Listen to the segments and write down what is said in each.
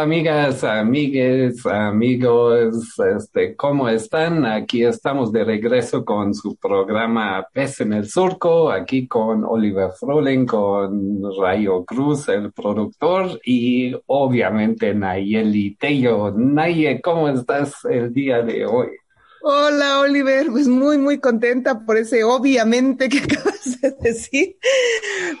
Amigas, amigues, amigos? Este, ¿cómo están? Aquí estamos de regreso con su programa Pez en el Surco, aquí con Oliver Froling, con Rayo Cruz, el productor, y obviamente Nayeli Tello. Naye, ¿cómo estás el día de hoy? Hola Oliver, pues muy muy contenta por ese obviamente que acabas de decir,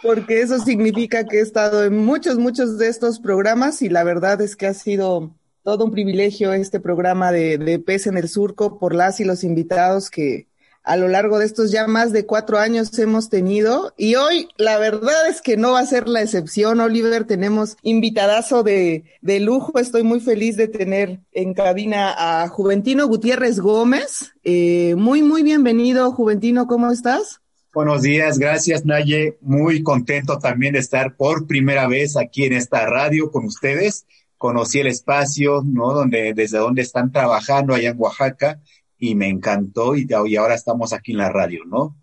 porque eso significa que he estado en muchos, muchos de estos programas y la verdad es que ha sido todo un privilegio este programa de, de Pez en el Surco por las y los invitados que, a lo largo de estos ya más de cuatro años hemos tenido. Y hoy la verdad es que no va a ser la excepción, Oliver. Tenemos invitadazo de, de lujo. Estoy muy feliz de tener en cabina a Juventino Gutiérrez Gómez. Eh, muy, muy bienvenido, Juventino. ¿Cómo estás? Buenos días, gracias Naye. Muy contento también de estar por primera vez aquí en esta radio con ustedes. Conocí el espacio, ¿no? Donde, desde donde están trabajando allá en Oaxaca y me encantó y, y ahora estamos aquí en la radio, ¿no?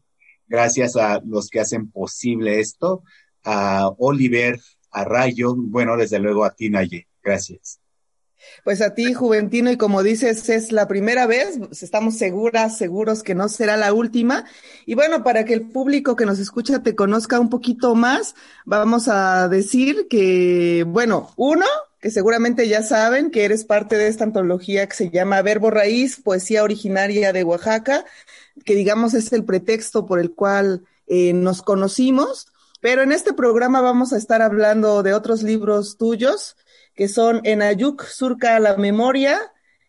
Gracias a los que hacen posible esto, a Oliver, a Rayo, bueno, desde luego a ti, Naye. Gracias. Pues a ti, Juventino, y como dices, es la primera vez, estamos seguras, seguros que no será la última. Y bueno, para que el público que nos escucha te conozca un poquito más, vamos a decir que, bueno, uno, que seguramente ya saben que eres parte de esta antología que se llama Verbo Raíz, Poesía Originaria de Oaxaca, que digamos es el pretexto por el cual eh, nos conocimos. Pero en este programa vamos a estar hablando de otros libros tuyos, que son En Ayuk Surca la Memoria,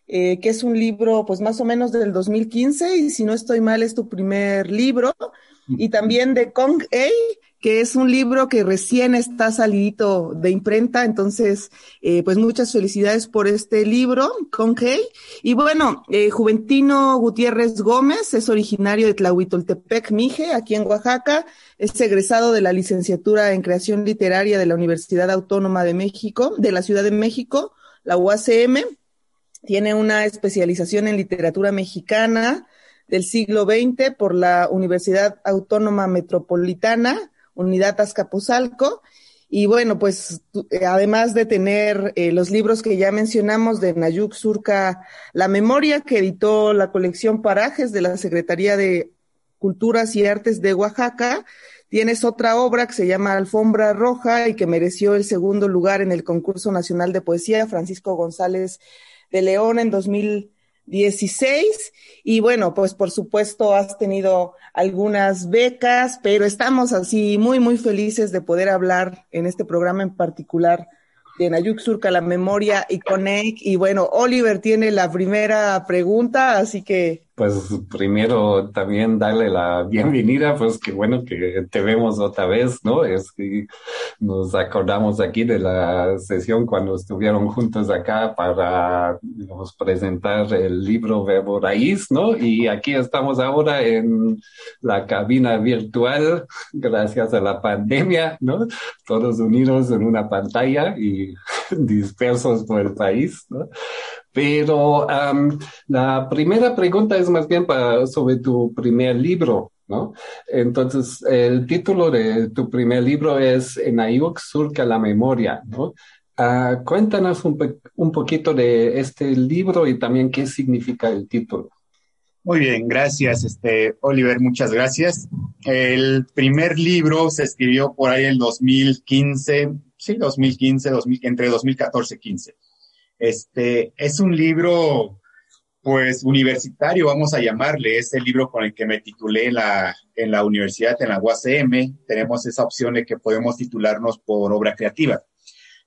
eh, que es un libro pues más o menos del 2015, y si no estoy mal es tu primer libro, y también de Kong A, que es un libro que recién está salidito de imprenta, entonces, eh, pues muchas felicidades por este libro, Conquey. Y bueno, eh, Juventino Gutiérrez Gómez es originario de Tlahuitoltepec, Mije, aquí en Oaxaca, es egresado de la licenciatura en creación literaria de la Universidad Autónoma de México, de la Ciudad de México, la UACM, tiene una especialización en literatura mexicana del siglo XX por la Universidad Autónoma Metropolitana, Unidad Azcapotzalco. Y bueno, pues eh, además de tener eh, los libros que ya mencionamos de Nayuk Surca La Memoria, que editó la colección Parajes de la Secretaría de Culturas y Artes de Oaxaca, tienes otra obra que se llama Alfombra Roja y que mereció el segundo lugar en el concurso nacional de poesía Francisco González de León en 2000 16 y bueno, pues por supuesto has tenido algunas becas, pero estamos así muy, muy felices de poder hablar en este programa en particular de Nayuk Surca, la memoria y Conec. Y bueno, Oliver tiene la primera pregunta, así que pues primero también darle la bienvenida, pues qué bueno que te vemos otra vez, ¿no? Es que nos acordamos aquí de la sesión cuando estuvieron juntos acá para nos presentar el libro Verbo Raíz, ¿no? Y aquí estamos ahora en la cabina virtual, gracias a la pandemia, ¿no? Todos unidos en una pantalla y dispersos por el país, ¿no? Pero la primera pregunta es más bien para, sobre tu primer libro, ¿no? Entonces, el título de tu primer libro es En Ayuk surca la memoria, ¿no? Uh, cuéntanos un, un poquito de este libro y también qué significa el título. Muy bien, gracias, este, Oliver, muchas gracias. El primer libro se escribió por ahí en 2015, sí, 2015, 2000, entre 2014 y 15. Este es un libro, pues, universitario, vamos a llamarle. Es el libro con el que me titulé en la, en la universidad, en la UACM. Tenemos esa opción de que podemos titularnos por obra creativa.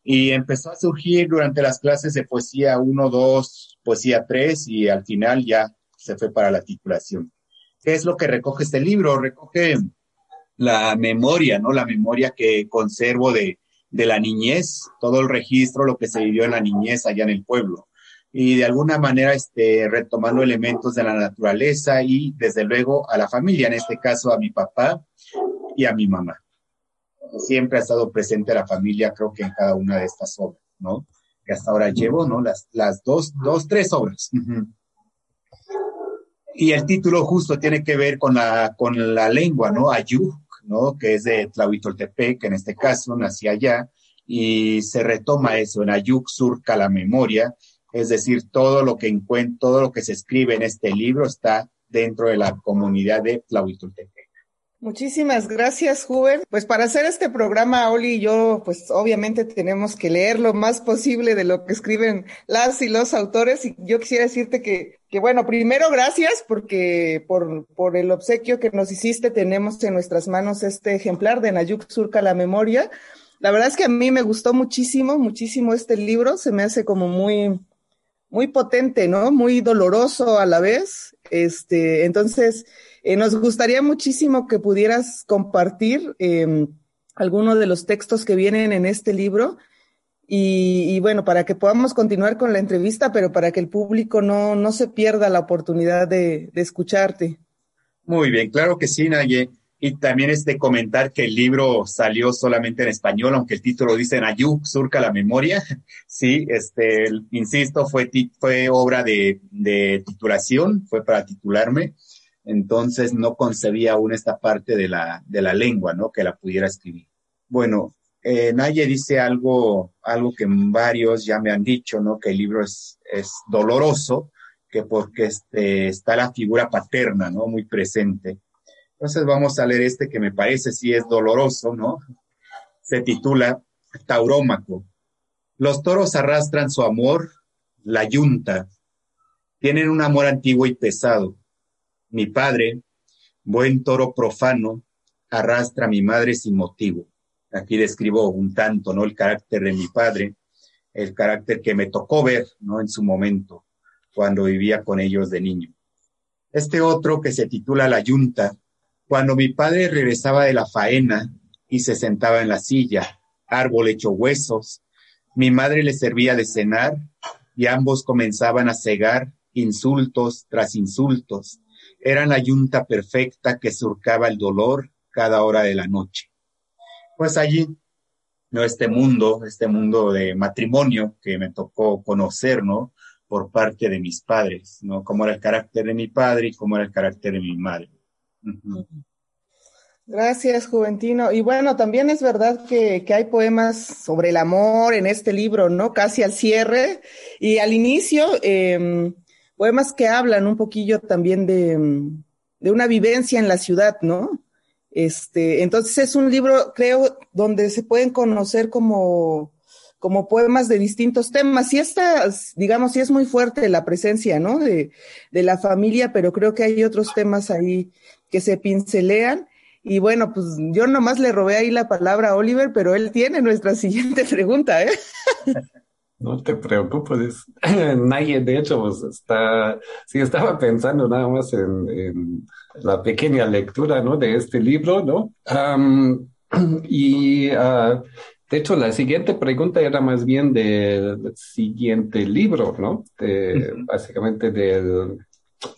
Y empezó a surgir durante las clases de poesía 1, 2, poesía 3 y al final ya se fue para la titulación. ¿Qué es lo que recoge este libro? Recoge la memoria, ¿no? La memoria que conservo de, de la niñez, todo el registro, lo que se vivió en la niñez allá en el pueblo. y de alguna manera este, retomando elementos de la naturaleza y desde luego a la familia, en este caso a mi papá y a mi mamá. Siempre ha estado presente la familia, creo que en cada una de estas obras, ¿no? Que hasta ahora llevo, ¿no? Las, las dos, dos, tres obras. Y el título justo tiene que ver con la, con la lengua, ¿no? Ayuk, ¿no? Que es de Tlahuitoltepec, que en este caso nací allá, y se retoma eso, en Ayuk surca la memoria, es decir, todo lo que encuentro, todo lo que se escribe en este libro está dentro de la comunidad de Tlahuitoltepec. Muchísimas gracias, Juven. Pues para hacer este programa, Oli y yo, pues obviamente tenemos que leer lo más posible de lo que escriben las y los autores. Y yo quisiera decirte que, que bueno, primero gracias porque por, por el obsequio que nos hiciste, tenemos en nuestras manos este ejemplar de Nayuk Surca la Memoria. La verdad es que a mí me gustó muchísimo, muchísimo este libro. Se me hace como muy, muy potente, ¿no? Muy doloroso a la vez. Este, entonces, eh, nos gustaría muchísimo que pudieras compartir eh, algunos de los textos que vienen en este libro y, bueno, para que podamos continuar con la entrevista, pero para que el público no, no se pierda la oportunidad de, escucharte. Muy bien, claro que sí, Naye. Y también este comentar que el libro salió solamente en español, aunque el título dice Nayuk, surca la memoria. Sí, este, insisto, fue, fue obra de, de titulación, fue para titularme entonces no concebía aún esta parte de la, de la lengua, ¿no? Que la pudiera escribir. Bueno, eh, Naye dice algo, algo que varios ya me han dicho, ¿no? Que el libro es, es doloroso, que porque este, está la figura paterna, ¿no? Muy presente. Entonces vamos a leer este que me parece sí es doloroso, ¿no? Se titula Taurómaco. Los toros arrastran su amor, la yunta. Tienen un amor antiguo y pesado mi padre, buen toro profano, arrastra a mi madre sin motivo. Aquí describo un tanto, ¿no? El carácter de mi padre, el carácter que me tocó ver, ¿no? En su momento, cuando vivía con ellos de niño. Este otro que se titula La Yunta, cuando mi padre regresaba de la faena y se sentaba en la silla, árbol hecho huesos, mi madre le servía de cenar y ambos comenzaban a cegar insultos tras insultos, eran la yunta perfecta que surcaba el dolor cada hora de la noche. Pues allí, ¿no? Este mundo, este mundo de matrimonio que me tocó conocer, ¿no? Por parte de mis padres, ¿no? Cómo era el carácter de mi padre y cómo era el carácter de mi madre. Gracias, Juventino. Y bueno, también es verdad que, que, hay poemas sobre el amor en este libro, ¿no? Casi al cierre. Y al inicio, eh, poemas que hablan un poquillo también de, de una vivencia en la ciudad, ¿no? Este, entonces es un libro, creo, donde se pueden conocer como, como poemas de distintos temas. Y esta, digamos, sí es muy fuerte la presencia, ¿no? De, de la familia, pero creo que hay otros temas ahí que se pincelean. Y bueno, pues yo nomás le robé ahí la palabra a Oliver, pero él tiene nuestra siguiente pregunta, ¿eh? No te preocupes, nadie de hecho pues está, sí estaba pensando nada más en, la pequeña lectura, ¿no? De este libro, ¿no? y uh, de hecho la siguiente pregunta era más bien del siguiente libro, ¿no? De, básicamente del,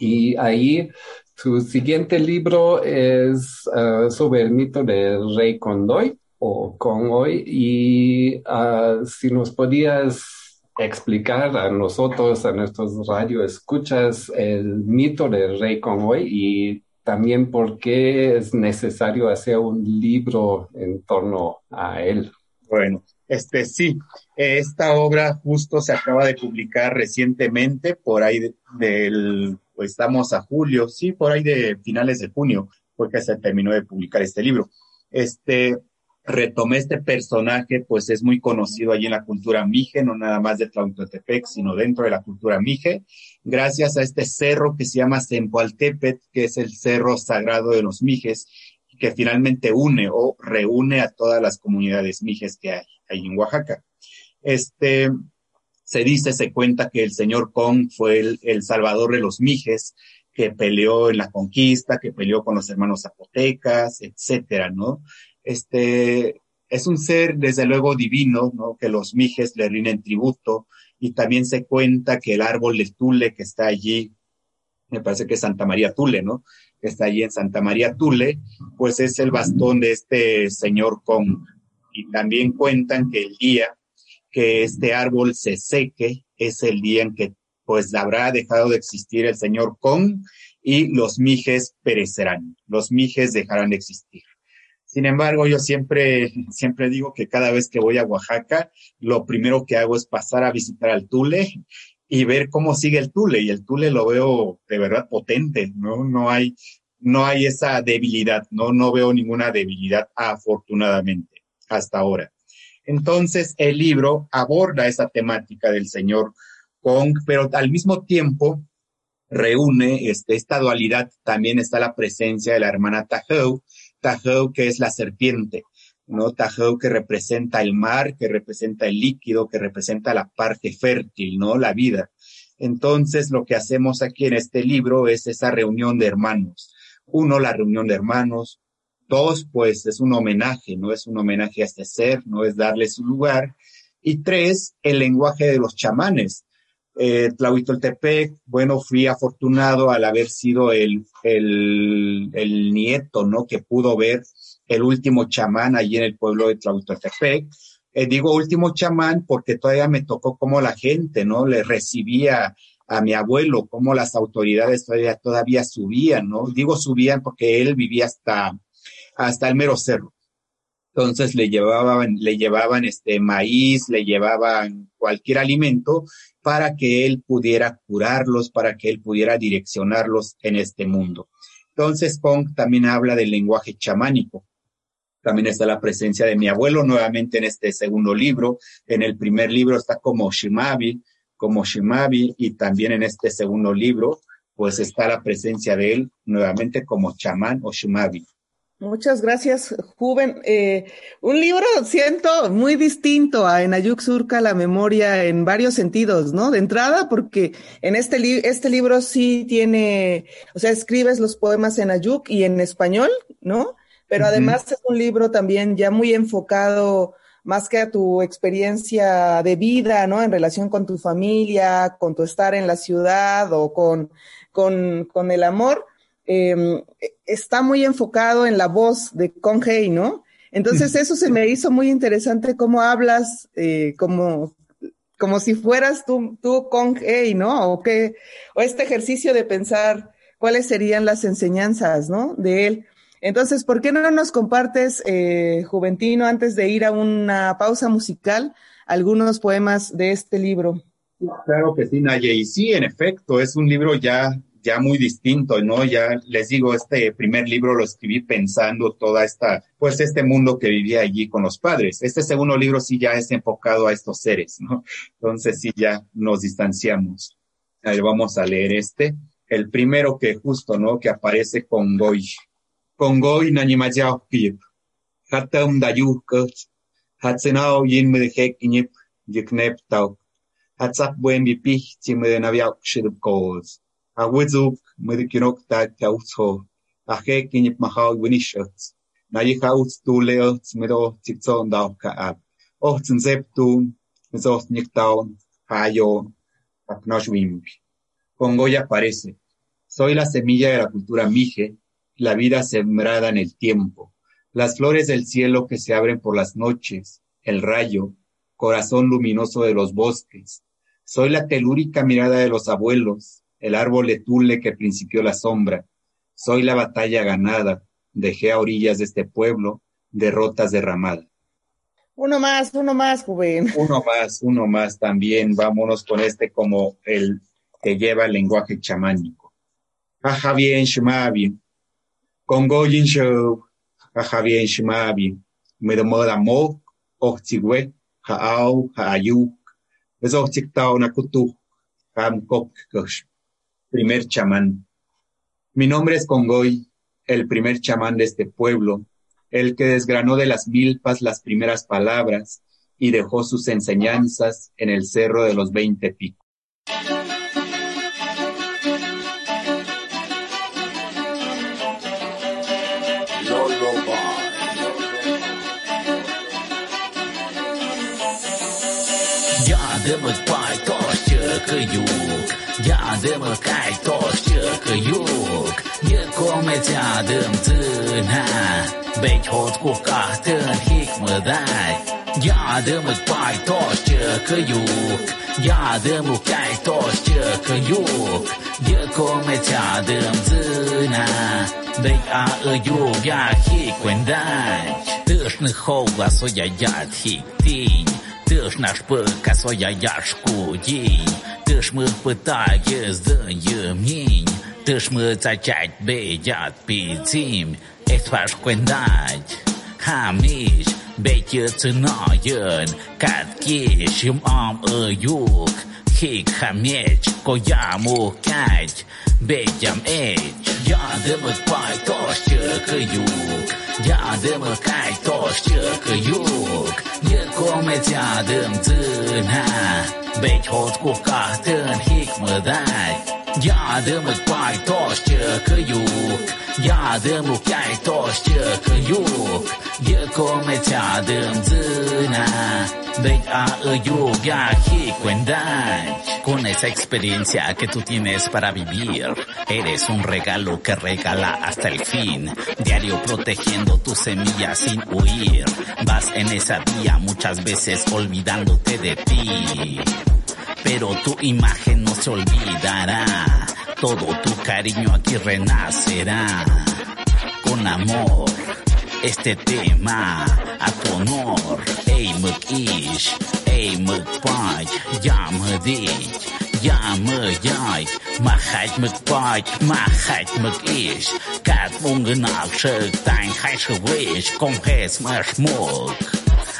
y ahí su siguiente libro es uh, sobre el mito del rey Condoy o con hoy y uh, si nos podías explicar a nosotros, a nuestros radioescuchas, el mito del rey Conway y también por qué es necesario hacer un libro en torno a él. Bueno, este sí, esta obra justo se acaba de publicar recientemente, por ahí del, pues estamos a julio, sí, por ahí de finales de junio, fue que se terminó de publicar este libro. Este, retomé este personaje, pues es muy conocido allí en la cultura mije, no nada más de Tlautotepec, sino dentro de la cultura mije, gracias a este cerro que se llama Zempoaltepet, que es el cerro sagrado de los mijes, que finalmente une o reúne a todas las comunidades mijes que hay, ahí en Oaxaca. Este, se dice, se cuenta que el señor Kong fue el, el salvador de los mijes, que peleó en la conquista, que peleó con los hermanos zapotecas, etcétera, ¿no? Este, es un ser desde luego divino, ¿no? Que los mijes le rinden tributo y también se cuenta que el árbol de Tule que está allí, me parece que es Santa María Tule, ¿no? Que está allí en Santa María Tule, pues es el bastón de este señor Kong. Y también cuentan que el día que este árbol se seque es el día en que pues habrá dejado de existir el señor Kong y los mijes perecerán, los mijes dejarán de existir. Sin embargo, yo siempre, siempre digo que cada vez que voy a Oaxaca, lo primero que hago es pasar a visitar al Tule y ver cómo sigue el Tule. Y el Tule lo veo de verdad potente, ¿no? No hay, no hay esa debilidad, no, no veo ninguna debilidad, afortunadamente, hasta ahora. Entonces, el libro aborda esa temática del señor Kong, pero al mismo tiempo reúne este, esta dualidad. También está la presencia de la hermana Tahou, Tahou que es la serpiente, ¿no? Tahou que representa el mar, que representa el líquido, que representa la parte fértil, ¿no? La vida. Entonces, lo que hacemos aquí en este libro es esa reunión de hermanos. Uno, la reunión de hermanos. Dos, pues es un homenaje, no es un homenaje a este ser, no es darle su lugar. Y tres, el lenguaje de los chamanes. Eh, Tlahuitoltepec, bueno, fui afortunado al haber sido el, el, el, nieto, ¿no? Que pudo ver el último chamán allí en el pueblo de Tlahuitoltepec. Eh, digo último chamán porque todavía me tocó como la gente, ¿no? Le recibía a mi abuelo, como las autoridades todavía, todavía subían, ¿no? Digo subían porque él vivía hasta, hasta el mero cerro. Entonces le llevaban, le llevaban este maíz, le llevaban cualquier alimento para que él pudiera curarlos, para que él pudiera direccionarlos en este mundo. Entonces, Pong también habla del lenguaje chamánico. También está la presencia de mi abuelo nuevamente en este segundo libro. En el primer libro está como Shimabi, como Shimabi, y también en este segundo libro, pues está la presencia de él nuevamente como chamán o Shimabi. Muchas gracias, Juven. Eh, un libro, siento, muy distinto a Enayuk Surca, la memoria en varios sentidos, ¿no? De entrada, porque en este, li este libro sí tiene, o sea, escribes los poemas en Ayuk y en español, ¿no? Pero además es un libro también ya muy enfocado más que a tu experiencia de vida, ¿no? En relación con tu familia, con tu estar en la ciudad o con, con, con el amor eh, está muy enfocado en la voz de Hei, ¿no? Entonces eso se me hizo muy interesante cómo hablas eh, como, como si fueras tú, tú Hei, ¿no? O, que, o este ejercicio de pensar cuáles serían las enseñanzas, ¿no? De él. Entonces, ¿por qué no nos compartes, eh, Juventino, antes de ir a una pausa musical, algunos poemas de este libro? Claro que sí, Naye. Y sí, en efecto, es un libro ya ya muy distinto, ¿no? Ya les digo, este primer libro lo escribí pensando toda esta, pues este mundo que vivía allí con los padres. Este segundo libro sí ya es enfocado a estos seres, ¿no? Entonces sí ya nos distanciamos. A ver, vamos a leer este. El primero que justo, ¿no? Que aparece con Goy. Con Goy nanimayao kip. Hatam yin koz awizuk medikinok ta kautso aje kinyip mahau winishats na yi kauts tu leots medo tikson dau ka ap oh tsinzep tun mesos niktaon hayo apnosh wimpi. Congoya aparece soy la semilla de la cultura mije la vida sembrada en el tiempo. Las flores del cielo que se abren por las noches el rayo corazón luminoso de los bosques. Soy la telúrica mirada de los abuelos el árbol de tule que principió la sombra. Soy la batalla ganada, dejé a orillas de este pueblo derrotas derramadas. Uno más, uno más, joven. Uno más, uno más también. Vámonos con este como el que lleva el lenguaje chamánico. Aja bien, shmabi. Congo yin show. Aja bien, shmabi. Me domo da mo, ochtigwe, haau, haayuk. Es ochtigtao nakutu, ham kok kosh primer chamán. Mi nombre es Congoy, el primer chamán de este pueblo, el que desgranó de las milpas las primeras palabras y dejó sus enseñanzas en el cerro de los veinte picos. kaju, jādama kai tošķa kajuk, iekomet jādam tânā, bet hot ko kahtın hikmedai, jādama kai tošķa kajuk, jādama kai tošķa kajuk, iekomet jādam tânā, bet a ajuk jāhikmedai, tūšņi hogla soja jādhik tīņ. Ти наш Пикасо, я яшку дінь, ти ж ми питає здаємнінь, ти ж ми зачать бідять підзім, ех ваш квендать, хаміч, бейті циноєн, катки, шим ом хік хамеч, кояму кять, Beķam ej, jādevas pār to šķirkajūk, jādevas kai to šķirkajūk, nirkomēc jādim dzirnā, bet hot kukā tön hikmadai. Yardımı pay toş çıkıyuk Yardımı kay toş çıkıyuk Yıkome çadım zına mă cai toți că iuc E comeția dăm țâna Beci a iuc Ja hic cuendai Con esa experiencia que tú tienes para vivir Eres un regalo que regala hasta el fin Diario protegiendo tus semillas sin huir Vas en esa vía muchas veces olvidándote de ti pero tu imagen no se olvidará. Todo tu cariño aquí renacerá. Con amor, este tema a tu honor. Ey, mă iși, ey, mă paci, ia mă deci, ia mă iai, mă hai mă paci, mă hai mă iși, ca un gânal și tan hai și vești, cum hez mă șmoc.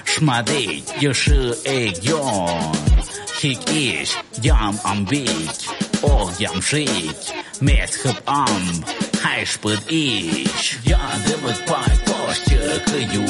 Șmadei, eu egion, hic ish ia-m ambic, o oh, ia-m met hăp am, hai și ish. iși, de mă şıkıyuk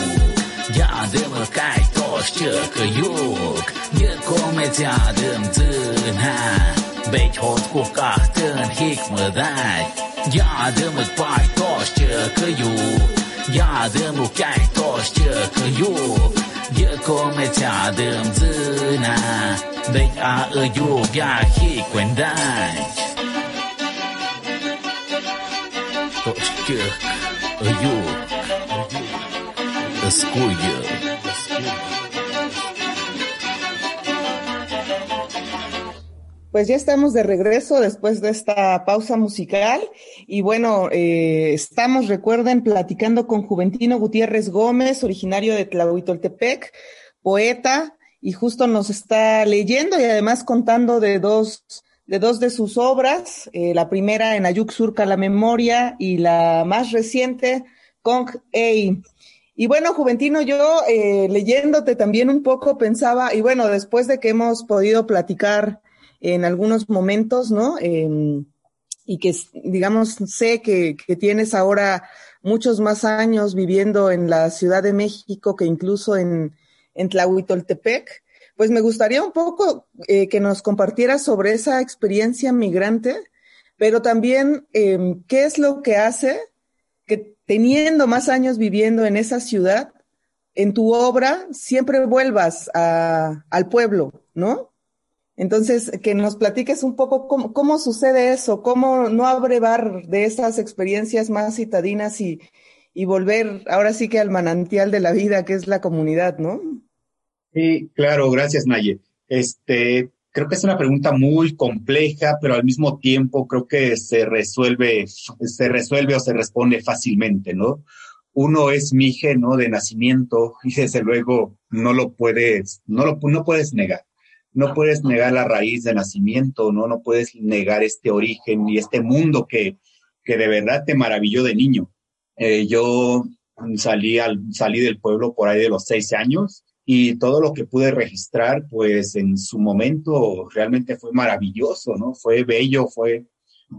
Yardımı kaytoş çıkıyuk Yıkomet yardımdın ha Bekhot kukahtın hikmıday Yardımı paytoş çıkıyuk Yardımı kaytoş çıkıyuk Yıkomet yardımdın ha Bek ağıyuk ya hikmenday Toş çıkıyuk Pues ya estamos de regreso después de esta pausa musical y bueno, eh, estamos, recuerden, platicando con Juventino Gutiérrez Gómez, originario de Tlahuitoltepec, poeta, y justo nos está leyendo y además contando de dos, de dos de sus obras, eh, la primera en Ayuk Surca la Memoria y la más reciente, Kong Ei. Y bueno, Juventino, yo eh, leyéndote también un poco pensaba, y bueno, después de que hemos podido platicar en algunos momentos, ¿no? Eh, y que, digamos, sé que, que, tienes ahora muchos más años viviendo en la Ciudad de México que incluso en, en Tlahuitoltepec, pues me gustaría un poco eh, que nos compartieras sobre esa experiencia migrante, pero también eh, qué es lo que hace teniendo más años viviendo en esa ciudad, en tu obra siempre vuelvas a, al pueblo, ¿no? Entonces, que nos platiques un poco cómo, cómo, sucede eso, cómo no abrevar de esas experiencias más citadinas y, y, volver ahora sí que al manantial de la vida, que es la comunidad, ¿no? Sí, claro, gracias, Naye. Este, creo que es una pregunta muy compleja, pero al mismo tiempo creo que se resuelve, se resuelve o se responde fácilmente, ¿no? Uno es mije, ¿no? De nacimiento y desde luego no lo puedes, no lo no puedes negar no puedes negar la raíz de nacimiento, ¿no? No puedes negar este origen y este mundo que, que de verdad te maravilló de niño. Eh, yo salí, al, salí del pueblo por ahí de los seis años y todo lo que pude registrar, pues en su momento realmente fue maravilloso, ¿no? Fue bello, fue,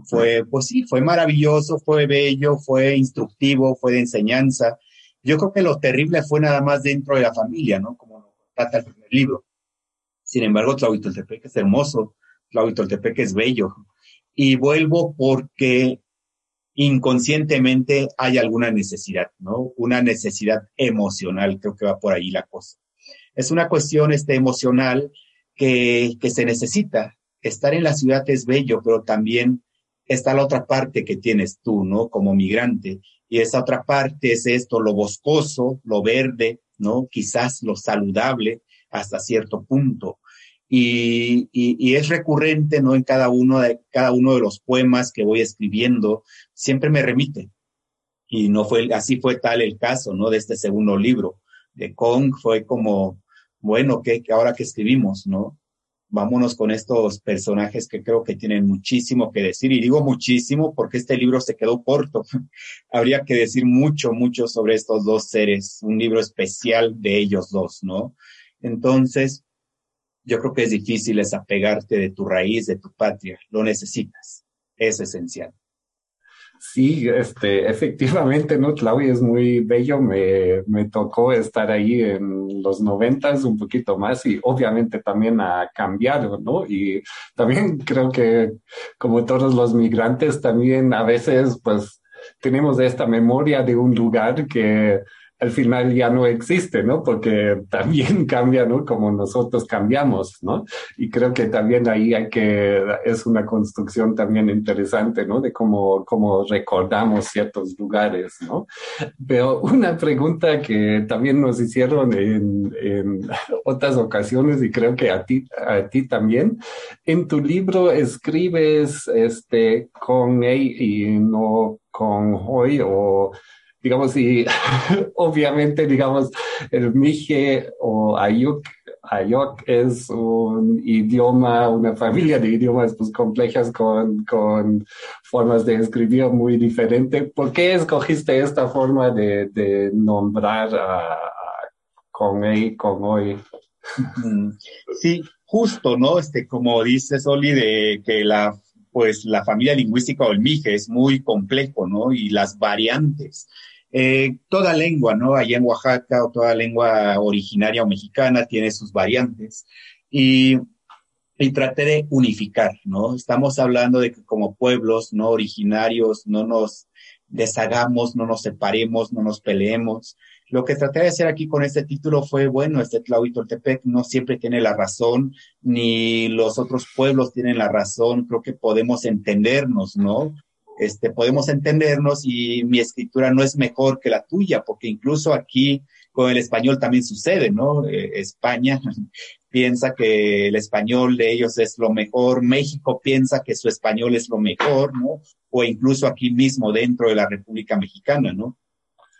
fue, pues sí, fue maravilloso, fue bello, fue instructivo, fue de enseñanza. Yo creo que lo terrible fue nada más dentro de la familia, ¿no? Como trata el primer libro. Sin embargo, Tlahuitoltepec es hermoso, Tlahuitoltepec es bello. Y vuelvo porque inconscientemente hay alguna necesidad, ¿no? Una necesidad emocional, creo que va por ahí la cosa. Es una cuestión este, emocional que, que se necesita, estar en la ciudad es bello, pero también está la otra parte que tienes tú, ¿no? Como migrante. Y esa otra parte es esto, lo boscoso, lo verde, ¿no? Quizás lo saludable hasta cierto punto. Y, y, es recurrente, ¿no? En cada uno, de, cada uno de los poemas que voy escribiendo, siempre me remite. Y no fue, así fue tal el caso, ¿no? De este segundo libro. De Kong fue como, bueno, que ahora que escribimos, ¿no? vámonos con estos personajes que creo que tienen muchísimo que decir. Y digo muchísimo porque este libro se quedó corto. Habría que decir mucho, mucho sobre estos dos seres, un libro especial de ellos dos, ¿no? Entonces, yo creo que es difícil desapegarte de tu raíz, de tu patria. Lo necesitas. Es esencial. Sí, este, efectivamente, ¿no? Claudia es muy bello. Me, me tocó estar ahí en los noventas un poquito más y obviamente también ha cambiado, ¿no? Y también creo que como todos los migrantes, también a veces, pues, tenemos esta memoria de un lugar que al final ya no existe, ¿no? Porque también cambia, ¿no? Como nosotros cambiamos, ¿no? Y creo que también ahí hay que, es una construcción también interesante, ¿no? De cómo, cómo recordamos ciertos lugares, ¿no? Pero una pregunta que también nos hicieron en, en otras ocasiones y creo que a ti, a ti también, en tu libro escribes este con él y no con hoy o digamos, y obviamente, digamos, el Mije o Ayuk, Ayuk es un idioma, una familia de idiomas pues, complejas con, con formas de escribir muy diferentes. ¿Por qué escogiste esta forma de, de nombrar a, con él, con hoy? Sí, justo, ¿no? Este, como dice Soli, de que la pues la familia lingüística o el Mije es muy complejo, ¿no? Y las variantes. Eh, toda lengua, ¿no? Allá en Oaxaca o toda lengua originaria o mexicana tiene sus variantes y, y traté de unificar, ¿no? Estamos hablando de que como pueblos no originarios no nos deshagamos, no nos separemos, no nos peleemos. Lo que traté de hacer aquí con este título fue, bueno, este Tlahuitoltepec no siempre tiene la razón, ni los otros pueblos tienen la razón, creo que podemos entendernos, ¿no? Este, podemos entendernos y mi escritura no es mejor que la tuya, porque incluso aquí con el español también sucede, ¿no? Eh, España piensa que el español de ellos es lo mejor, México piensa que su español es lo mejor, ¿no? O incluso aquí mismo dentro de la República Mexicana, ¿no?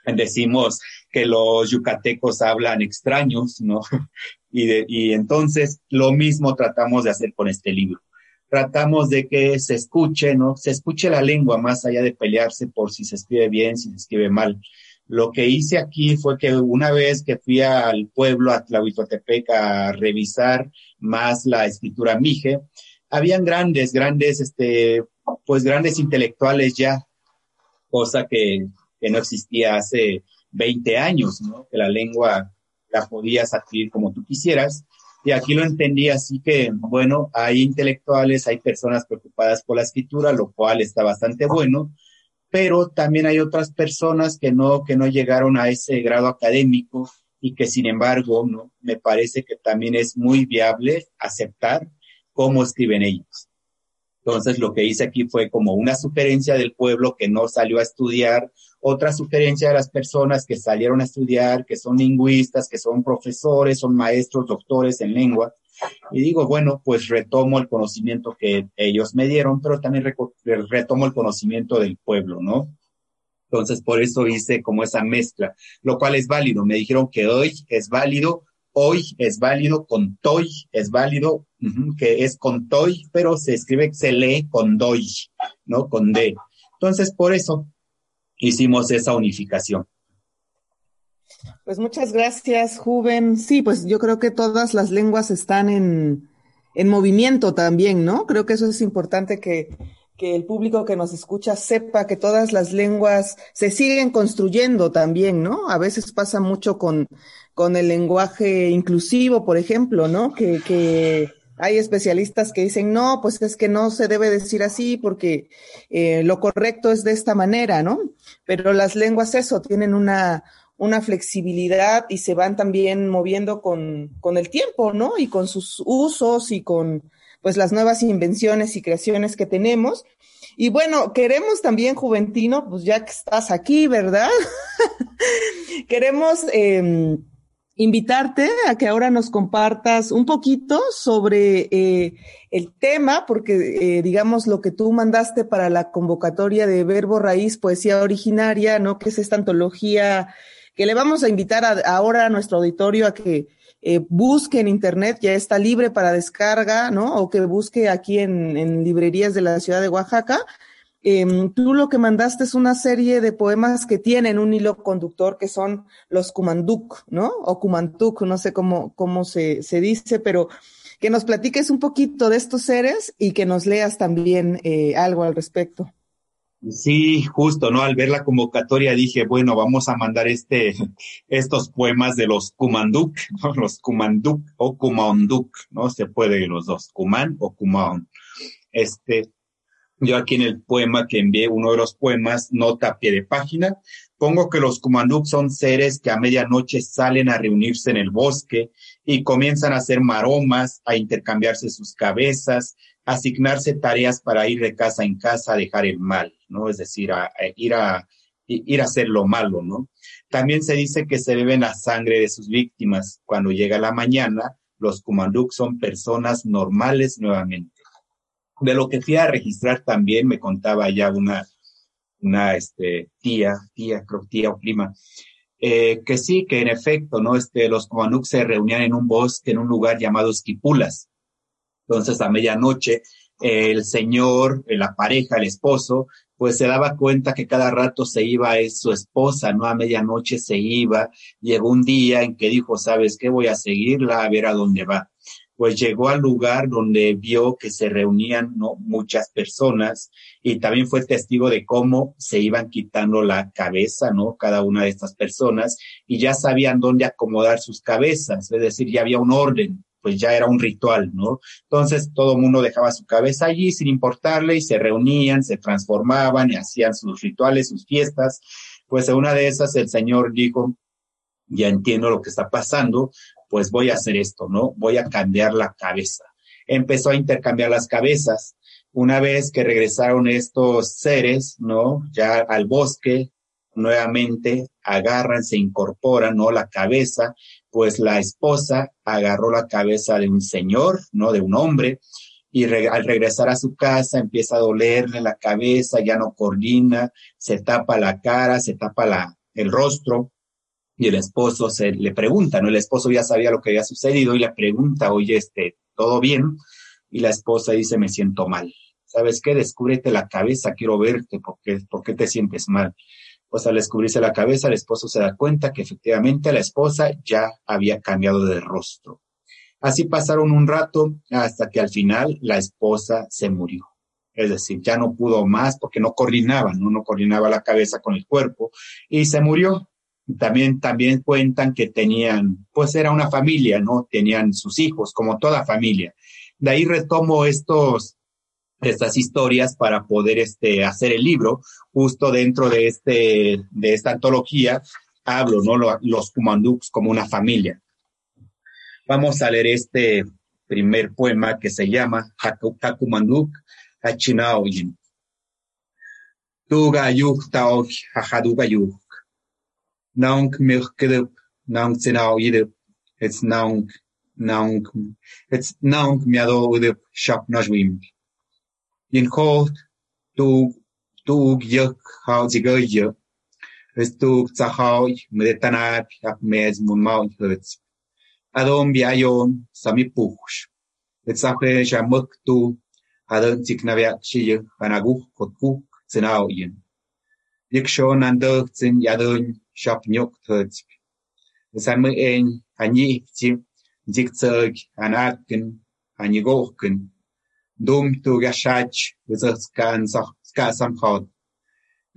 Decimos que los yucatecos hablan extraños, ¿no? Y, y entonces lo mismo tratamos de hacer con este libro tratamos de que se escuche, ¿no? Se escuche la lengua más allá de pelearse por si se escribe bien, si se escribe mal. Lo que hice aquí fue que una vez que fui al pueblo, a Tlahuitotepec, a revisar más la escritura mije, habían grandes, grandes, este, pues grandes intelectuales ya, cosa que, que no existía hace 20 años, ¿no? Que la lengua la podías adquirir como tú quisieras. Y aquí lo entendí así que, bueno, hay intelectuales, hay personas preocupadas por la escritura, lo cual está bastante bueno, pero también hay otras personas que no, que no llegaron a ese grado académico y que sin embargo, ¿no? Me parece que también es muy viable aceptar cómo escriben ellos. Entonces, lo que hice aquí fue como una sugerencia del pueblo que no salió a estudiar, otra sugerencia de las personas que salieron a estudiar, que son lingüistas, que son profesores, son maestros, doctores en lengua. Y digo, bueno, pues retomo el conocimiento que ellos me dieron, pero también retomo el conocimiento del pueblo, ¿no? Entonces, por eso hice como esa mezcla, lo cual es válido. Me dijeron que hoy es válido hoy es válido, con toy es válido, que es con toy, pero se escribe, se lee con doy, ¿no? Con D. Entonces, por eso hicimos esa unificación. Pues muchas gracias, Juven. Sí, pues yo creo que todas las lenguas están en, en movimiento también, ¿no? Creo que eso es importante que, que el público que nos escucha sepa que todas las lenguas se siguen construyendo también, ¿no? A veces pasa mucho con, con el lenguaje inclusivo, por ejemplo, ¿no? Que, que hay especialistas que dicen, no, pues es que no se debe decir así porque eh, lo correcto es de esta manera, ¿no? Pero las lenguas eso, tienen una, una flexibilidad y se van también moviendo con, con el tiempo, ¿no? Y con sus usos y con pues las nuevas invenciones y creaciones que tenemos. Y bueno, queremos también, Juventino, pues ya que estás aquí, ¿verdad? queremos eh, invitarte a que ahora nos compartas un poquito sobre eh, el tema, porque eh, digamos lo que tú mandaste para la convocatoria de Verbo Raíz, Poesía Originaria, ¿no? Que es esta antología que le vamos a invitar ahora a nuestro auditorio a que eh, busque en internet, ya está libre para descarga, ¿no? O que busque aquí en librerías de la ciudad de Oaxaca. Eh, tú lo que mandaste es una serie de poemas que tienen un hilo conductor que son los Kumanduk, ¿no? O Kumantuk, no sé cómo, cómo se, se dice, pero que nos platiques un poquito de estos seres y que nos leas también eh, algo al respecto. Sí, justo, ¿no? Al ver la convocatoria dije, bueno, vamos a mandar este, estos poemas de los Kumanduk. Los Kumanduk o Kumanduk, ¿no? Se puede los dos, Kuman o Kumaon. Este, yo aquí en el poema que envié, uno de los poemas, nota a pie de página, pongo que los Kumanduk son seres que a medianoche salen a reunirse en el bosque y comienzan a hacer maromas, a intercambiarse sus cabezas, asignarse tareas para ir de casa en casa a dejar el mal, ¿no? Es decir, a, a ir a ir a hacer lo malo, ¿no? También se dice que se beben la sangre de sus víctimas. Cuando llega la mañana, los Kumanduk son personas normales nuevamente. De lo que fui a registrar también me contaba ya una, una este, tía, tía, creo tía o prima, eh, que sí, que en efecto, ¿no? Este, los Kumanduk se reunían en un bosque, en un lugar llamado Esquipulas. Entonces, a medianoche, el señor, la pareja, el esposo, pues se daba cuenta que cada rato se iba es su esposa, ¿no? A medianoche se iba. Llegó un día en que dijo, ¿sabes qué? Voy a seguirla a ver a dónde va. Pues llegó al lugar donde vio que se reunían, ¿no? Muchas personas y también fue testigo de cómo se iban quitando la cabeza, ¿no? Cada una de estas personas y ya sabían dónde acomodar sus cabezas, es decir, ya había un orden pues ya era un ritual, ¿no? Entonces todo mundo dejaba su cabeza allí sin importarle y se reunían, se transformaban y hacían sus rituales, sus fiestas. Pues en una de esas el Señor dijo, ya entiendo lo que está pasando, pues voy a hacer esto, ¿no? Voy a cambiar la cabeza. Empezó a intercambiar las cabezas. Una vez que regresaron estos seres, ¿no? Ya al bosque, nuevamente agarran, se incorporan, ¿no? La cabeza, pues la esposa agarró la cabeza de un señor, ¿no? De un hombre, y al regresar a su casa empieza a dolerle la cabeza, ya no coordina, se tapa la cara, se tapa la, el rostro, y el esposo se le pregunta, ¿no? El esposo ya sabía lo que había sucedido y le pregunta, oye, este, ¿todo bien? Y la esposa dice, me siento mal. ¿Sabes qué? Descúbrete la cabeza, quiero verte, porque, ¿por qué te sientes mal? Pues al descubrirse la cabeza, el esposo se da cuenta que efectivamente la esposa ya había cambiado de rostro. Así pasaron un rato hasta que al final la esposa se murió. Es decir, ya no pudo más porque no coordinaba, ¿no? No coordinaba la cabeza con el cuerpo y se murió. También, también cuentan que tenían, pues era una familia, ¿no? Tenían sus hijos, como toda familia. De ahí retomo estos, estas historias para poder este, hacer el libro. Justo dentro de, este, de esta antología hablo, ¿no? Los Kumanduks como una familia. Vamos a leer este primer poema que se llama Hakumanduk Hachinaoyin. Tugayuk taok Nunc milk group. Nunc genau group. It's nunc, nunc, it's nunc miado group shop najwim. In court, dug, dug yuk how zigo yuk. It's dug zahau, mretanab, ap mez mun mount hurts. Adom biayon, sami push. It's a fresh a muk tu, adon tiknaviak shiyu, anagu, kotku, zinao yin. Yik shon and dirk zin yadun, shop nhục thơ sa mơ en ani chi dik tsog anakin ani gokin dum tu gashach vza skan sa ska sam khod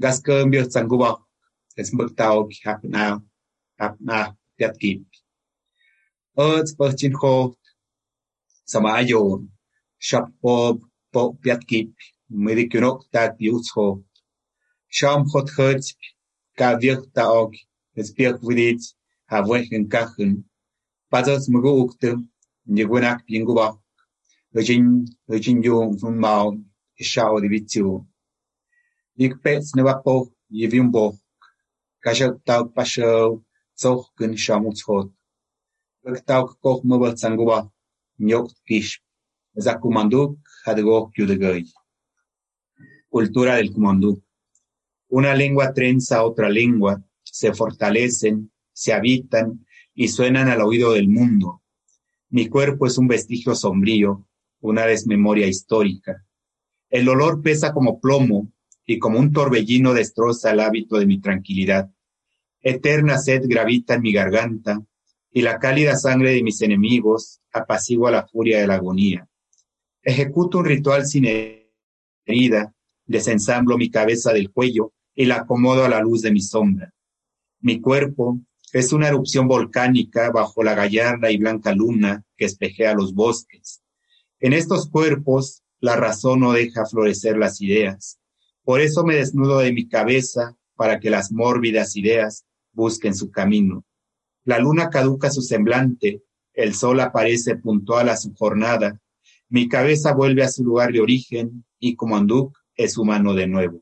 gas kem bir tsanguba es mực tau hap na hap na tiat kip ot pachin kho sama ayo shop pop pop tiat kip medik nok ta piutso sham khot khot кавертаог спеквилит хавэхэн кахын пазас мгоукты нигунак пингува өчень өчень дём фуммау ишао дивитио ик пец невапо евимбо кашалтау пашау цохкын шамуцхот бэктаук кох мыбал цангува нёк киш за командук хадго кюдэгэй культура del командук una lengua trenza otra lengua se fortalecen se habitan y suenan al oído del mundo mi cuerpo es un vestigio sombrío, una desmemoria histórica. El olor pesa como plomo y como un torbellino destroza el hábito de mi tranquilidad. Eterna sed gravita en mi garganta y la cálida sangre de mis enemigos apacigua la furia de la agonía. Ejecuto un ritual sin herida, desensamblo mi cabeza del cuello y la acomodo a la luz de mi sombra. Mi cuerpo, es una erupción volcánica bajo la gallarda y blanca luna que espejea los bosques. En estos cuerpos, la razón no deja florecer las ideas. Por eso me desnudo de mi cabeza para que las mórbidas ideas busquen su camino. La luna caduca su semblante, el sol aparece puntual a su jornada, mi cabeza vuelve a su lugar de origen y Kumanduk es humano de nuevo.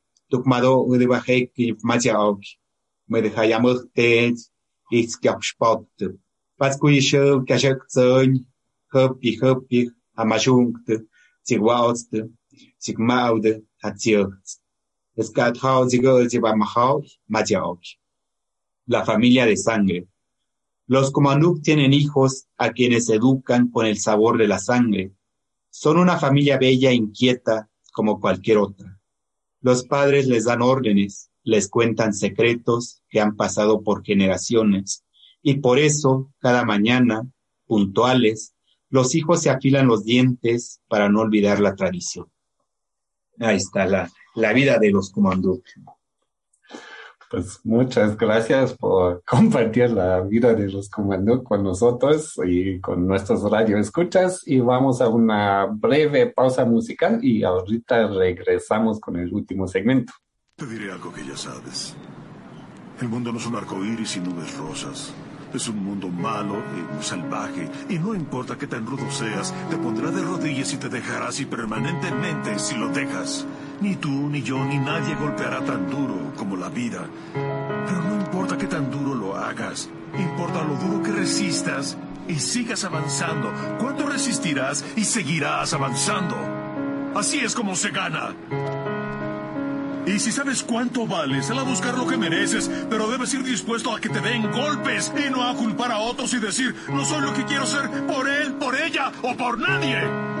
tukmado mede bahek ki macha ok. Mede hayamte ich gapspate. Pas kuische kashak zön, höppi höppi, amashungte, zigwautste, zigmaude, hat zirkt. Es gab hausige, sie beim Haus, Majaok. La familia de sangre. Los Komanduk tienen hijos a quienes educan con el sabor de la sangre. Son una familia bella e inquieta como cualquier otra. Los padres les dan órdenes, les cuentan secretos que han pasado por generaciones y por eso cada mañana, puntuales, los hijos se afilan los dientes para no olvidar la tradición. Ahí está la, la vida de los Kumanduk. Pues muchas gracias por compartir la vida de los Kumanduk con nosotros y con nuestros radioescuchas y vamos a una breve pausa musical y ahorita regresamos con el último segmento. Te diré algo que ya sabes. El mundo no es un arco iris y nubes rosas. Es un mundo malo y salvaje. Y no importa qué tan rudo seas, te pondrá de rodillas y te dejará así permanentemente si lo dejas. Ni tú, ni yo, ni nadie golpeará tan duro como la vida. Pero no importa qué tan duro lo hagas. Importa lo duro que resistas y sigas avanzando. ¿Cuánto resistirás y seguirás avanzando? Así es como se gana. Y si sabes cuánto vales, sal a buscar lo que mereces, pero debes ir dispuesto a que te den golpes y no a culpar a otros y decir, no soy lo que quiero ser por él, por ella o por nadie.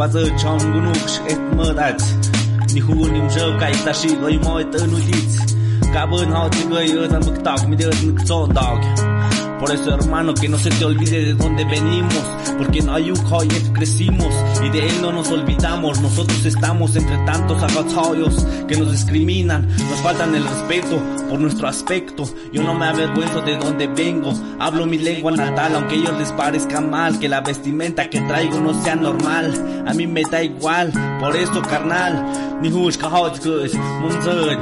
față ce am gunuc și et mă dați Nihunim jăvkai tashi lăimoi tănudiți Gabă în hau tigăi ăt am băctac mi de ăt în cțon dau Por eso, hermano, que no se te olvide de dónde venimos, porque un joyet crecimos y de él no nos olvidamos. Nosotros estamos entre tantos agachados que nos discriminan, nos faltan el respeto por nuestro aspecto. Yo no me avergüenzo de dónde vengo, hablo mi lengua natal, aunque a ellos les parezca mal que la vestimenta que traigo no sea normal. A mí me da igual, por eso, carnal. Ni hush kahot kush, munzud,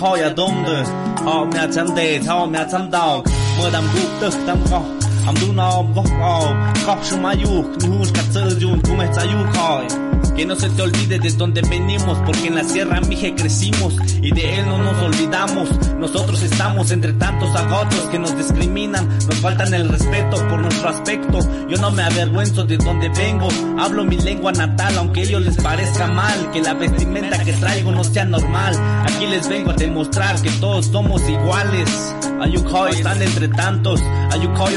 hoya Oldu Olmayan çandayız olmayan çandak Mıdam guptuk damgo đào mơ đam gục tức tâm khóc Amduna gohkao, kapshumayuk, nuhushka tsayun, kumetsayukao. Que no se te olvide de dónde venimos, porque en la Sierra Mije crecimos y de él no nos olvidamos. Nosotros estamos entre tantos agotos que nos discriminan, nos faltan el respeto por nuestro aspecto. Yo no me avergüenzo de dónde vengo, hablo mi lengua natal, aunque a ellos les parezca mal, que la vestimenta que traigo no sea normal. Aquí les vengo a demostrar que todos somos iguales. Ayukoy están entre tantos, Ayukoy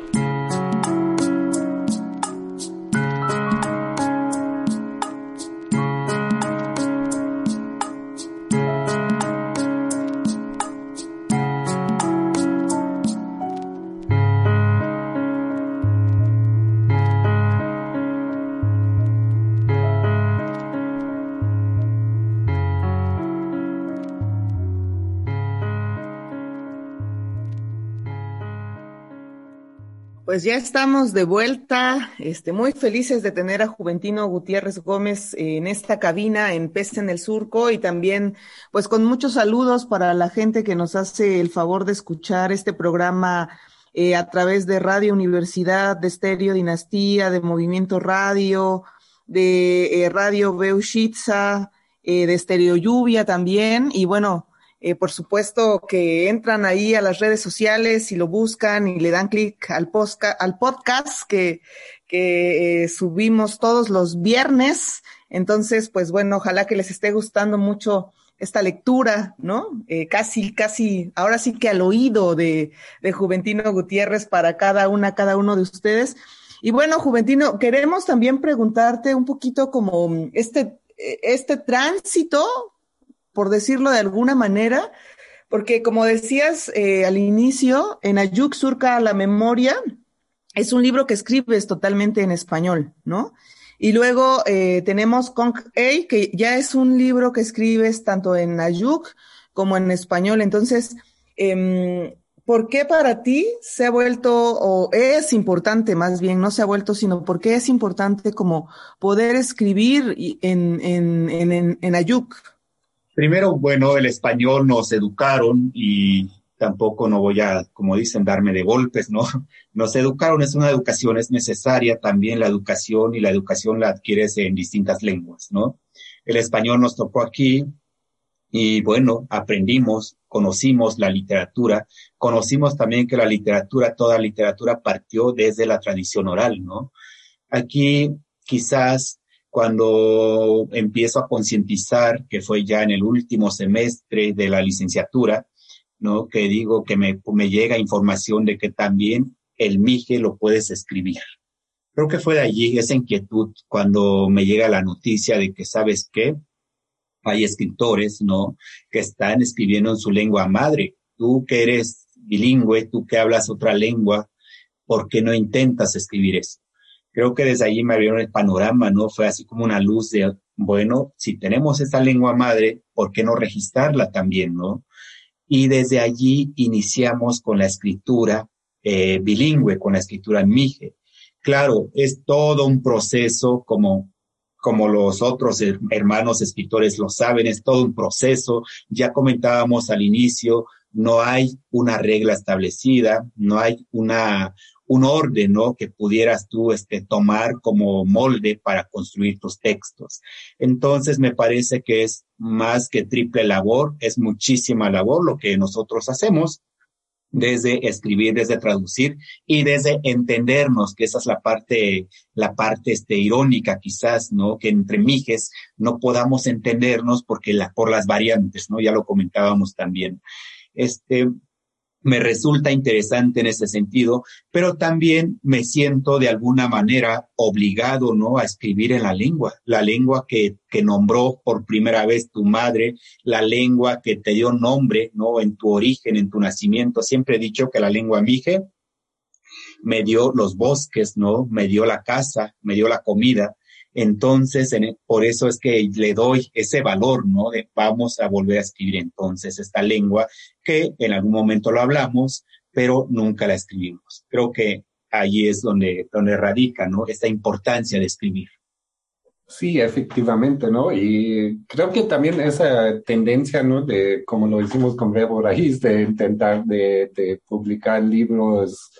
Pues ya estamos de vuelta, este, muy felices de tener a Juventino Gutiérrez Gómez en esta cabina en Peste en el Surco y también pues con muchos saludos para la gente que nos hace el favor de escuchar este programa eh, a través de Radio Universidad, de Estéreo Dinastía, de Movimiento Radio, de eh, Radio Beushitza, eh, de Estéreo Lluvia también. Y bueno, eh, por supuesto que entran ahí a las redes sociales y lo buscan y le dan clic al, al podcast que, que eh, subimos todos los viernes. Entonces, pues bueno, ojalá que les esté gustando mucho esta lectura, ¿no? Eh, casi, casi, ahora sí que al oído de, de Juventino Gutiérrez para cada una, cada uno de ustedes. Y bueno, Juventino, queremos también preguntarte un poquito como este, este tránsito por decirlo de alguna manera, porque como decías eh, al inicio, en Ayuk surca la memoria, es un libro que escribes totalmente en español, ¿no? Y luego eh, tenemos Conk A, que ya es un libro que escribes tanto en Ayuk como en español. Entonces, eh, ¿por qué para ti se ha vuelto, o es importante más bien, no se ha vuelto, sino por qué es importante como poder escribir en, en, en, en Ayuk? Primero, bueno, el español nos educaron y tampoco no voy a, como dicen, darme de golpes, ¿no? Nos educaron, es una educación, es necesaria también la educación y la educación la adquieres en distintas lenguas, ¿no? El español nos tocó aquí y bueno, aprendimos, conocimos la literatura, conocimos también que la literatura, toda literatura partió desde la tradición oral, ¿no? Aquí quizás cuando empiezo a concientizar, que fue ya en el último semestre de la licenciatura, ¿no? Que digo que me, me llega información de que también el MIGE lo puedes escribir. Creo que fue de allí esa inquietud cuando me llega la noticia de que, ¿sabes qué? Hay escritores, ¿no? Que están escribiendo en su lengua madre. Tú que eres bilingüe, tú que hablas otra lengua, ¿por qué no intentas escribir eso? Creo que desde allí me abrieron el panorama, ¿no? Fue así como una luz de, bueno, si tenemos esa lengua madre, ¿por qué no registrarla también, no? Y desde allí iniciamos con la escritura eh, bilingüe, con la escritura mije. Claro, es todo un proceso como como los otros hermanos escritores lo saben, es todo un proceso. Ya comentábamos al inicio, no hay una regla establecida, no hay una, un orden, ¿no? Que pudieras tú este, tomar como molde para construir tus textos. Entonces, me parece que es más que triple labor, es muchísima labor lo que nosotros hacemos desde escribir, desde traducir y desde entendernos, que esa es la parte, la parte este, irónica quizás, ¿no? Que entre mijes no podamos entendernos porque la, por las variantes, ¿no? Ya lo comentábamos también. Este, me resulta interesante en ese sentido, pero también me siento de alguna manera obligado, ¿no? A escribir en la lengua, la lengua que, que nombró por primera vez tu madre, la lengua que te dio nombre, ¿no? En tu origen, en tu nacimiento. Siempre he dicho que la lengua mije me dio los bosques, ¿no? Me dio la casa, me dio la comida. Entonces, en, por eso es que le doy ese valor, ¿no? De vamos a volver a escribir entonces esta lengua que en algún momento lo hablamos, pero nunca la escribimos. Creo que ahí es donde, donde radica, ¿no? Esta importancia de escribir. Sí, efectivamente, ¿no? Y creo que también esa tendencia, ¿no? De, como lo hicimos con Bravo Raíz, de intentar de, de publicar libros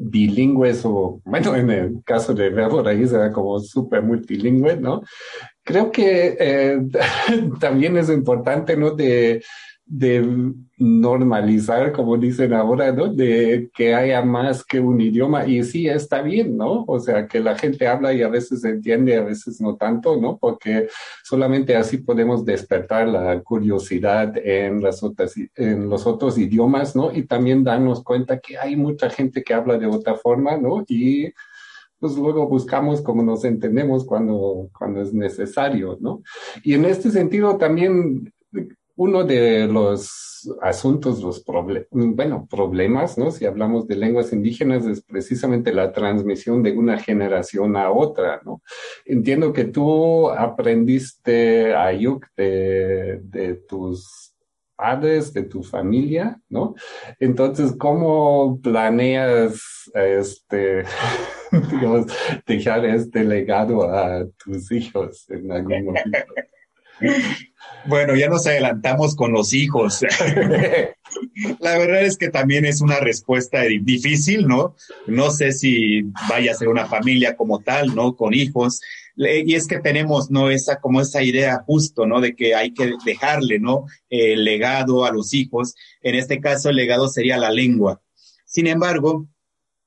bilingües o, bueno, en el caso de Bravo Raíz era como súper multilingüe, ¿no? Creo que eh, también es importante, ¿no? De de normalizar, como dicen ahora, ¿no? De que haya más que un idioma. Y sí, está bien, ¿no? O sea, que la gente habla y a veces entiende, a veces no tanto, ¿no? Porque solamente así podemos despertar la curiosidad en, las otras, en los otros idiomas, ¿no? Y también darnos cuenta que hay mucha gente que habla de otra forma, ¿no? Y pues luego buscamos cómo nos entendemos cuando, cuando es necesario, ¿no? Y en este sentido también uno de los asuntos, los problemas, bueno, problemas, ¿no? Si hablamos de lenguas indígenas es precisamente la transmisión de una generación a otra, ¿no? Entiendo que tú aprendiste Ayuk de, de tus padres, de tu familia, ¿no? Entonces, ¿cómo planeas, este, dejar este legado a tus hijos en algún momento? Bueno, ya nos adelantamos con los hijos. La verdad es que también es una respuesta difícil, ¿no? No sé si vaya a ser una familia como tal, ¿no? Con hijos. Y es que tenemos, ¿no? Esa, como esa idea justo, ¿no? De que hay que dejarle, ¿no? El legado a los hijos. En este caso, el legado sería la lengua. Sin embargo,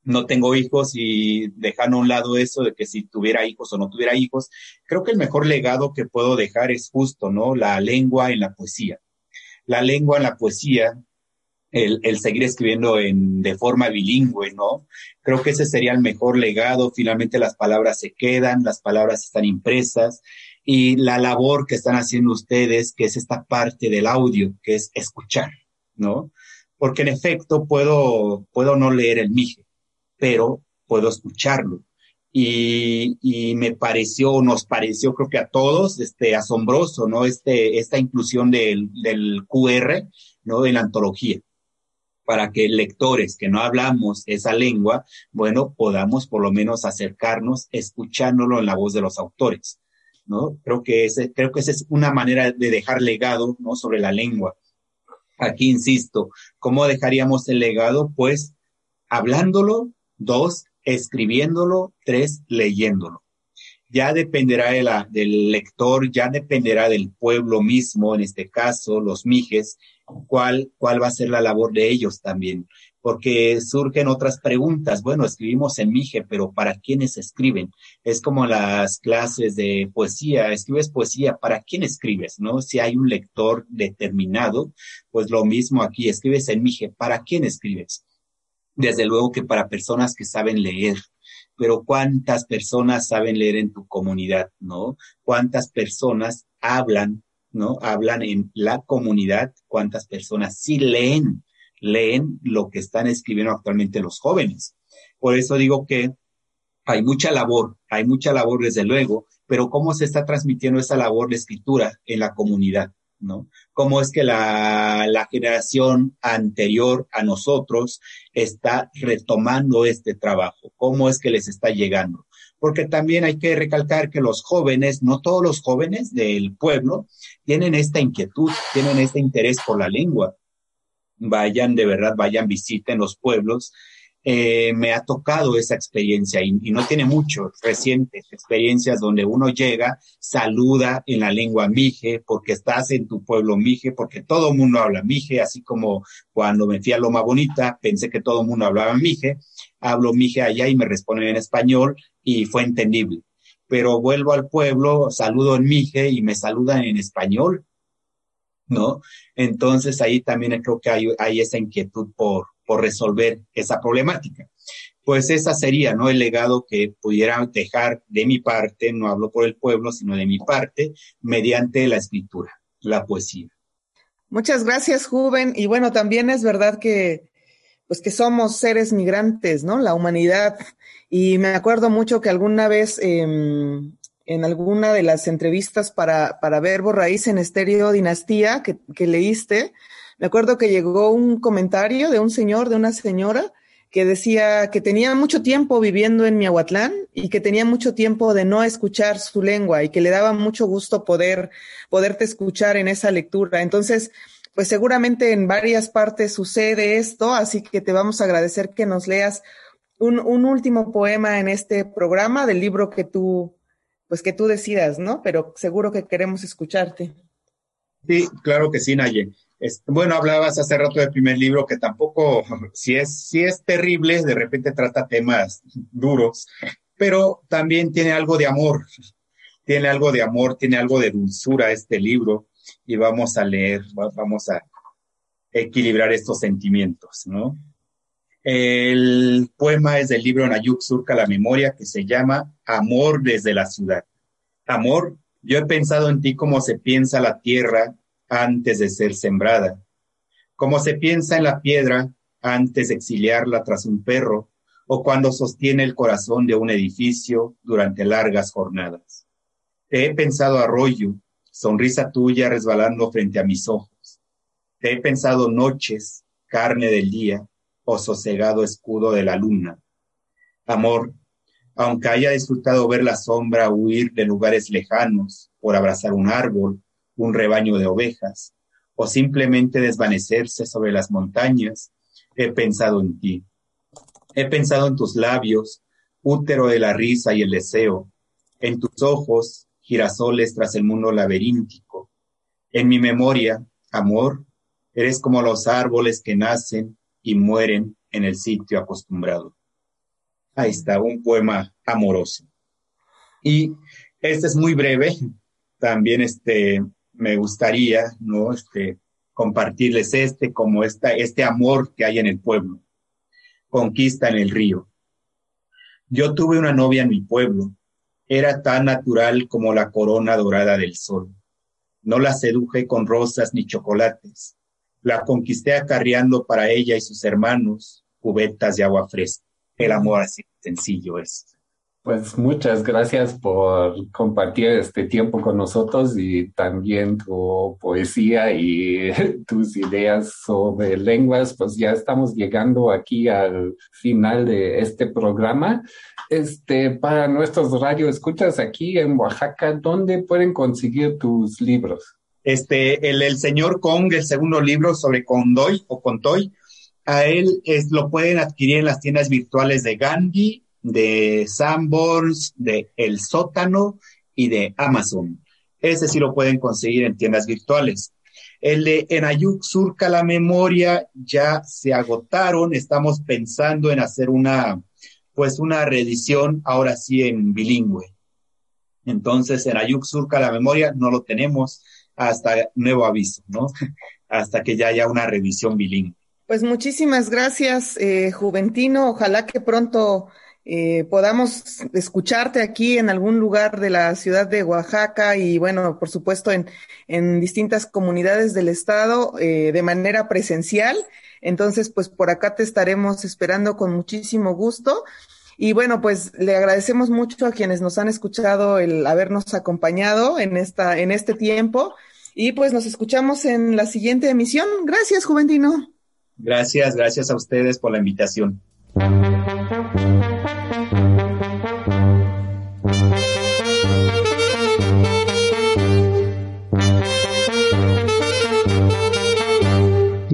no tengo hijos y dejando a un lado eso de que si tuviera hijos o no tuviera hijos, creo que el mejor legado que puedo dejar es justo, ¿no? La lengua en la poesía. La lengua en la poesía, el, el seguir escribiendo en, de forma bilingüe, ¿no? Creo que ese sería el mejor legado. Finalmente las palabras se quedan, las palabras están impresas y la labor que están haciendo ustedes, que es esta parte del audio, que es escuchar, ¿no? Porque en efecto puedo, puedo no leer el mije, pero puedo escucharlo. Y, y, me pareció, nos pareció, creo que a todos, este, asombroso, ¿no? Este, esta inclusión del, del QR, ¿no? En la antología. Para que lectores que no hablamos esa lengua, bueno, podamos por lo menos acercarnos escuchándolo en la voz de los autores, ¿no? Creo que ese, creo que esa es una manera de dejar legado, ¿no? Sobre la lengua. Aquí insisto, ¿cómo dejaríamos el legado? Pues hablándolo, Dos, escribiéndolo. Tres, leyéndolo. Ya dependerá de la, del lector, ya dependerá del pueblo mismo, en este caso, los mijes, cuál, cuál va a ser la labor de ellos también. Porque surgen otras preguntas. Bueno, escribimos en mije, pero ¿para quiénes escriben? Es como las clases de poesía. Escribes poesía, ¿para quién escribes? ¿No? Si hay un lector determinado, pues lo mismo aquí, escribes en mije, ¿para quién escribes? Desde luego que para personas que saben leer, pero cuántas personas saben leer en tu comunidad, ¿no? ¿Cuántas personas hablan, ¿no? Hablan en la comunidad, cuántas personas sí leen, leen lo que están escribiendo actualmente los jóvenes. Por eso digo que hay mucha labor, hay mucha labor desde luego, pero cómo se está transmitiendo esa labor de escritura en la comunidad. ¿No? Cómo es que la, la generación anterior a nosotros está retomando este trabajo, cómo es que les está llegando. Porque también hay que recalcar que los jóvenes, no todos los jóvenes del pueblo, tienen esta inquietud, tienen este interés por la lengua. Vayan, de verdad, vayan, visiten los pueblos eh, me ha tocado esa experiencia y, no tiene mucho, recientes experiencias donde uno llega, saluda en la lengua mije, porque estás en tu pueblo mije, porque todo el mundo habla mije, así como cuando me fui a Loma Bonita, pensé que todo el mundo hablaba mije, hablo mije allá y me responden en español y fue entendible. Pero vuelvo al pueblo, saludo en mije y me saludan en español, ¿no? Entonces ahí también creo que hay, hay esa inquietud por, resolver esa problemática. Pues esa sería, ¿no? El legado que pudiera dejar de mi parte, no hablo por el pueblo, sino de mi parte, mediante la escritura, la poesía. Muchas gracias, Juven. Y bueno, también es verdad que, pues que somos seres migrantes, ¿no? La humanidad. Y me acuerdo mucho que alguna vez, eh, en alguna de las entrevistas para, para Verbo Raíz en Estéreo Dinastía que leíste, me acuerdo que llegó un comentario de un señor, de una señora, que decía que tenía mucho tiempo viviendo en Miahuatlán y que tenía mucho tiempo de no escuchar su lengua y que le daba mucho gusto poder, poderte escuchar en esa lectura. Entonces, pues seguramente en varias partes sucede esto, así que te vamos a agradecer que nos leas un, un último poema en este programa del libro que tú, pues que tú decidas, ¿no? Pero seguro que queremos escucharte. Sí, claro que sí, Naye. Bueno, hablabas hace rato del primer libro que tampoco, si es, si es terrible, de repente trata temas duros, pero también tiene algo de amor, tiene algo de amor, tiene algo de dulzura este libro y vamos a leer, vamos a equilibrar estos sentimientos, ¿no? El poema es del libro Nayuk Surca la Memoria que se llama Amor desde la ciudad. Amor, yo he pensado en ti como se piensa la tierra antes de ser sembrada, como se piensa en la piedra antes de exiliarla tras un perro o cuando sostiene el corazón de un edificio durante largas jornadas. Te he pensado arroyo, sonrisa tuya resbalando frente a mis ojos. Te he pensado noches, carne del día, o sosegado escudo de la luna. Amor, aunque haya disfrutado ver la sombra huir de lugares lejanos por abrazar un árbol, un rebaño de ovejas, o simplemente desvanecerse sobre las montañas, he pensado en ti. He pensado en tus labios, útero de la risa y el deseo, en tus ojos, girasoles tras el mundo laberíntico. En mi memoria, amor, eres como los árboles que nacen y mueren en el sitio acostumbrado. Ahí está, un poema amoroso. Y este es muy breve. También este, me gustaría, ¿no? Este, compartirles este como esta, este amor que hay en el pueblo. Conquista en el río. Yo tuve una novia en mi pueblo. Era tan natural como la corona dorada del sol. No la seduje con rosas ni chocolates la conquisté acarreando para ella y sus hermanos cubetas de agua fresca. El amor así sencillo es. Pues muchas gracias por compartir este tiempo con nosotros y también tu poesía y tus ideas sobre lenguas. Pues ya estamos llegando aquí al final de este programa. Este, para nuestros radioescuchas aquí en Oaxaca, ¿dónde pueden conseguir tus libros? Este, el, el señor Kong, el segundo libro sobre Condoy o Contoy, a él es, lo pueden adquirir en las tiendas virtuales de Gandhi, de Sanborns, de El Sótano y de Amazon. Ese sí lo pueden conseguir en tiendas virtuales. El de Enayuk Surca la Memoria ya se agotaron. Estamos pensando en hacer una, pues una reedición ahora sí en bilingüe. Entonces, en Ayuk Surca la Memoria no lo tenemos hasta nuevo aviso, ¿no? hasta que ya haya una revisión bilingüe. Pues muchísimas gracias, eh, Juventino. Ojalá que pronto eh, podamos escucharte aquí en algún lugar de la ciudad de Oaxaca y bueno, por supuesto en, en distintas comunidades del estado eh, de manera presencial. Entonces, pues por acá te estaremos esperando con muchísimo gusto. Y bueno, pues le agradecemos mucho a quienes nos han escuchado el habernos acompañado en esta, en este tiempo. Y pues nos escuchamos en la siguiente emisión. Gracias, Juventino. Gracias, gracias a ustedes por la invitación.